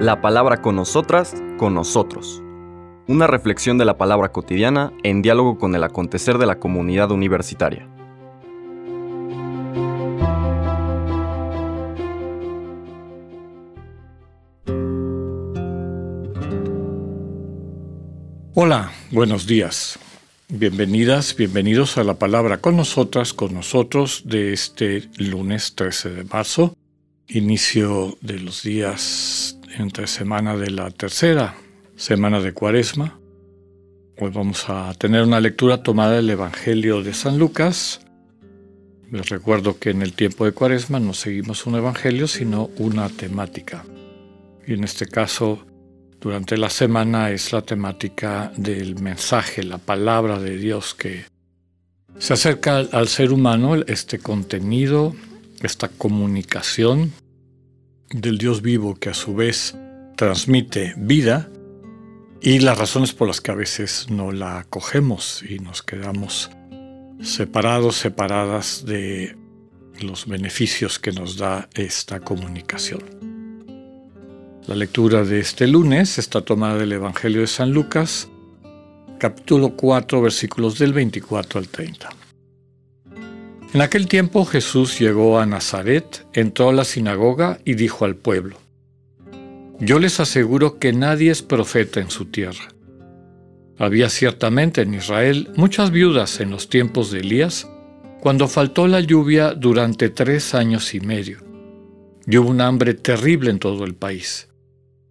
La palabra con nosotras, con nosotros. Una reflexión de la palabra cotidiana en diálogo con el acontecer de la comunidad universitaria. Hola, buenos días. Bienvenidas, bienvenidos a la palabra con nosotras, con nosotros de este lunes 13 de marzo, inicio de los días entre semana de la tercera semana de Cuaresma. Hoy vamos a tener una lectura tomada del Evangelio de San Lucas. Les recuerdo que en el tiempo de Cuaresma no seguimos un evangelio, sino una temática. Y en este caso, durante la semana es la temática del mensaje, la palabra de Dios que se acerca al ser humano, este contenido, esta comunicación del Dios vivo que a su vez transmite vida y las razones por las que a veces no la acogemos y nos quedamos separados, separadas de los beneficios que nos da esta comunicación. La lectura de este lunes está tomada del Evangelio de San Lucas, capítulo 4, versículos del 24 al 30. En aquel tiempo Jesús llegó a Nazaret, entró a la sinagoga y dijo al pueblo, Yo les aseguro que nadie es profeta en su tierra. Había ciertamente en Israel muchas viudas en los tiempos de Elías, cuando faltó la lluvia durante tres años y medio, y hubo un hambre terrible en todo el país.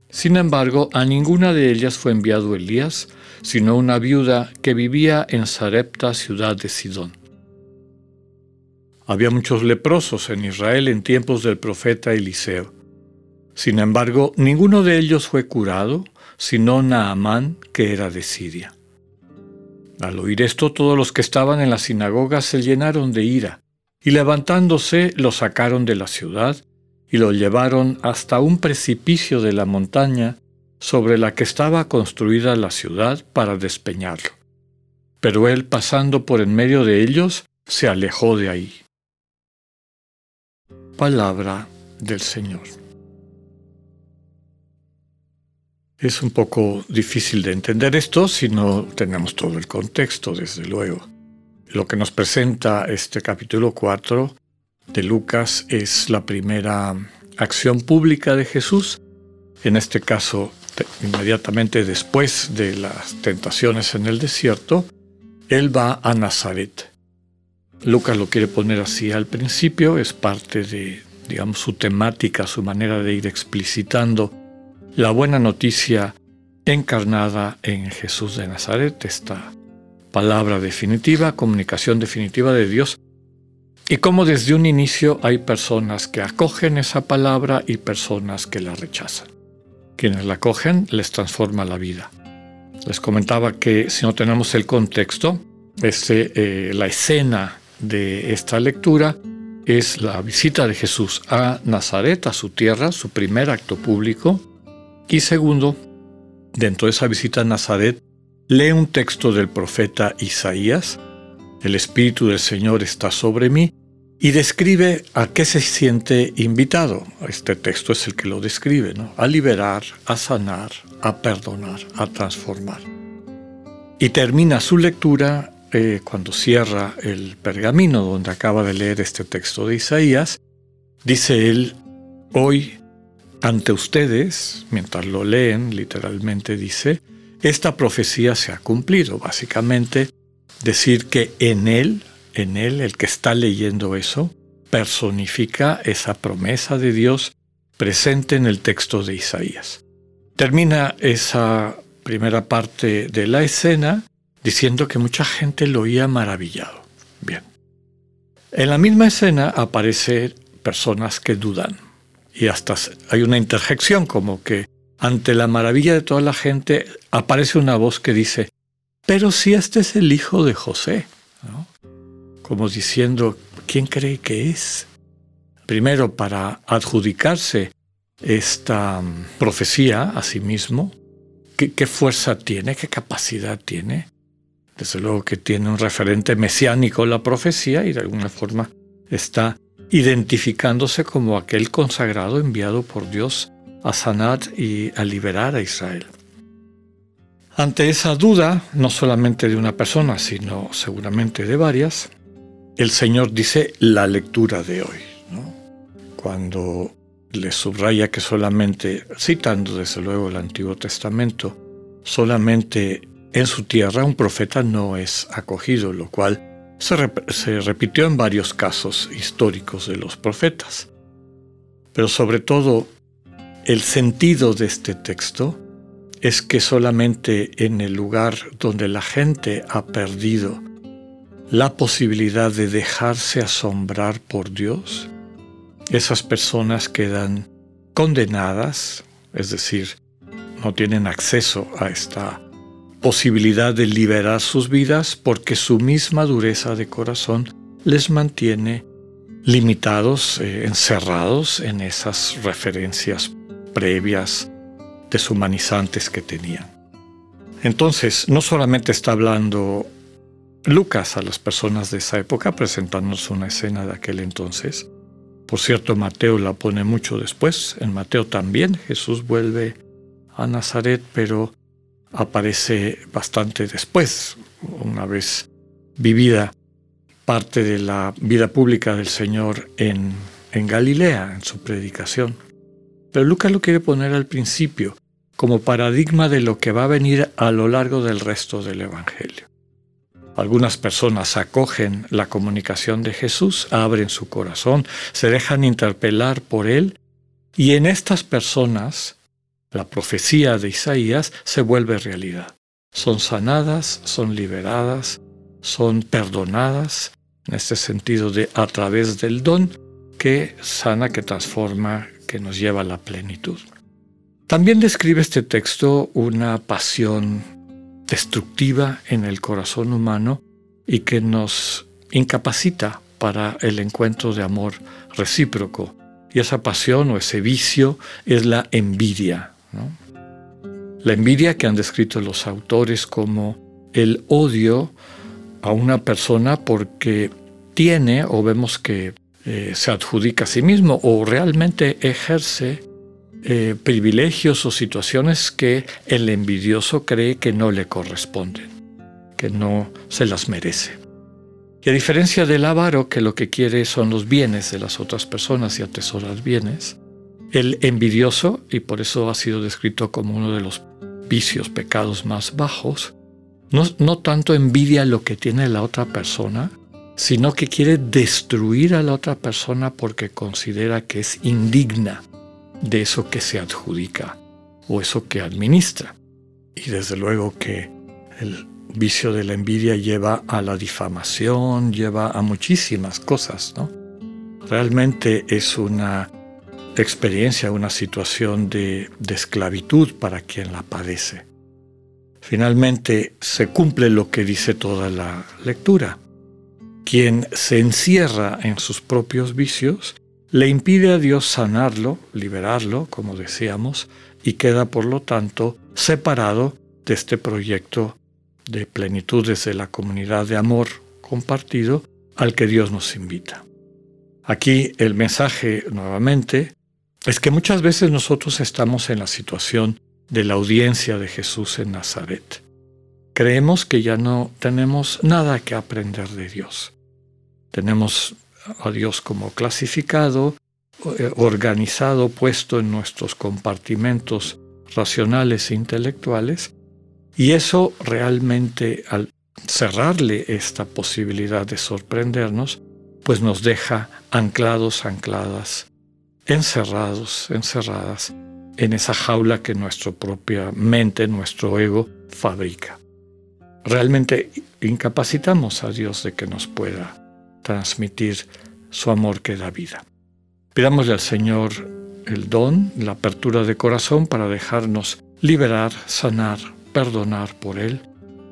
Sin embargo, a ninguna de ellas fue enviado Elías, sino una viuda que vivía en Sarepta, ciudad de Sidón. Había muchos leprosos en Israel en tiempos del profeta Eliseo. Sin embargo, ninguno de ellos fue curado, sino Naamán, que era de Siria. Al oír esto, todos los que estaban en la sinagoga se llenaron de ira, y levantándose lo sacaron de la ciudad y lo llevaron hasta un precipicio de la montaña sobre la que estaba construida la ciudad para despeñarlo. Pero él, pasando por en medio de ellos, se alejó de ahí. Palabra del Señor. Es un poco difícil de entender esto si no tenemos todo el contexto, desde luego. Lo que nos presenta este capítulo 4 de Lucas es la primera acción pública de Jesús, en este caso inmediatamente después de las tentaciones en el desierto, él va a Nazaret. Lucas lo quiere poner así al principio, es parte de, digamos, su temática, su manera de ir explicitando la buena noticia encarnada en Jesús de Nazaret, esta palabra definitiva, comunicación definitiva de Dios y cómo desde un inicio hay personas que acogen esa palabra y personas que la rechazan. Quienes la acogen les transforma la vida. Les comentaba que si no tenemos el contexto, este, eh, la escena de esta lectura es la visita de Jesús a Nazaret, a su tierra, su primer acto público. Y segundo, dentro de esa visita a Nazaret, lee un texto del profeta Isaías, el Espíritu del Señor está sobre mí, y describe a qué se siente invitado. Este texto es el que lo describe, ¿no? A liberar, a sanar, a perdonar, a transformar. Y termina su lectura eh, cuando cierra el pergamino donde acaba de leer este texto de Isaías. Dice él, hoy ante ustedes, mientras lo leen, literalmente dice, esta profecía se ha cumplido. Básicamente, decir que en Él, en Él, el que está leyendo eso, personifica esa promesa de Dios presente en el texto de Isaías. Termina esa primera parte de la escena diciendo que mucha gente lo oía maravillado. Bien. En la misma escena aparecen personas que dudan y hasta hay una interjección como que ante la maravilla de toda la gente aparece una voz que dice, pero si este es el hijo de José, como diciendo, ¿quién cree que es? Primero, para adjudicarse esta mm, profecía a sí mismo, ¿qué, fuerza tiene, qué capacidad tiene? Desde luego que tiene un referente mesiánico la profecía y de alguna forma está identificándose como aquel consagrado enviado por Dios a sanar y a liberar a Israel. Ante esa duda, no solamente de una persona, sino seguramente de varias, el Señor dice la lectura de hoy. Cuando le subraya que solamente, citando desde luego el Antiguo Testamento, solamente en su tierra un profeta no es acogido, lo cual se, repitió en varios casos históricos de los profetas. Pero sobre todo, el sentido de este texto es que solamente en el lugar donde la gente ha perdido la posibilidad de dejarse asombrar por Dios, esas personas quedan condenadas, es decir, no tienen acceso a esta posibilidad de liberar sus vidas porque su misma dureza de corazón les mantiene limitados, eh, encerrados en esas referencias previas deshumanizantes que tenían. Entonces, no solamente está hablando Lucas a las personas de esa época, presentándonos una escena de aquel entonces. Por cierto, Mateo la pone mucho después. En Mateo también Jesús vuelve a Nazaret, pero aparece bastante después, una vez vivida parte de la vida pública del Señor en, en Galilea, en su predicación. Pero Lucas lo quiere poner al principio, como paradigma de lo que va a venir a lo largo del resto del Evangelio. Algunas personas acogen la comunicación de Jesús, abren su corazón, se dejan interpelar por él, y en estas personas la profecía de Isaías se vuelve realidad. Son sanadas, son liberadas, son perdonadas, en este sentido de a través del don que sana, que transforma, que nos lleva a la plenitud. También describe este texto una pasión destructiva en el corazón humano y que nos incapacita para el encuentro de amor recíproco. Y esa pasión o ese vicio es la envidia. La envidia que han descrito los autores como el odio a una persona porque tiene o vemos que eh, se adjudica a sí mismo o realmente ejerce eh, privilegios o situaciones que el envidioso cree que no le corresponden, que no se las merece. Y a diferencia del avaro, que lo que quiere son los bienes de las otras personas y atesorar bienes, el envidioso, y por eso ha sido descrito como uno de los vicios, pecados más bajos, no, no tanto envidia lo que tiene la otra persona, sino que quiere destruir a la otra persona porque considera que es indigna de eso que se adjudica o eso que administra. Y desde luego que el vicio de la envidia lleva a la difamación, lleva a muchísimas cosas, ¿no? Realmente es una experiencia, una situación de, esclavitud para quien la padece. Finalmente se cumple lo que dice toda la lectura. Quien se encierra en sus propios vicios le impide a Dios sanarlo, liberarlo, como decíamos, y queda por lo tanto separado de este proyecto de plenitud desde la comunidad de amor compartido al que Dios nos invita. Aquí el mensaje nuevamente es que muchas veces nosotros estamos en la situación de la audiencia de Jesús en Nazaret. Creemos que ya no tenemos nada que aprender de Dios. Tenemos a Dios como clasificado, eh, organizado, puesto en nuestros compartimentos racionales e intelectuales, y eso realmente al cerrarle esta posibilidad de sorprendernos, pues nos deja anclados, ancladas, encerrados, encerradas en esa jaula que nuestra propia mente, nuestro ego fabrica. Realmente incapacitamos a Dios de que nos pueda transmitir su amor que da vida. Pidámosle al Señor el don, la apertura de corazón para dejarnos liberar, sanar, perdonar por Él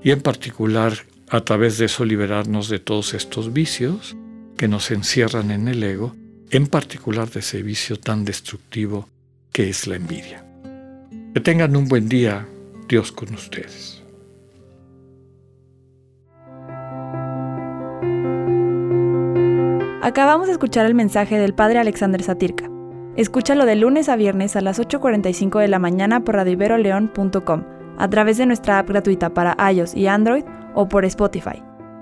y en particular a través de eso liberarnos de todos estos vicios que nos encierran en el ego, en particular de ese vicio tan destructivo que es la envidia. Que tengan un buen día, Dios con ustedes. Acabamos de escuchar el mensaje del padre Alexander Satirka. Escúchalo de lunes a viernes a las 8.45 de la mañana por radioiberoleón.com, a través de nuestra app gratuita para iOS y Android o por Spotify.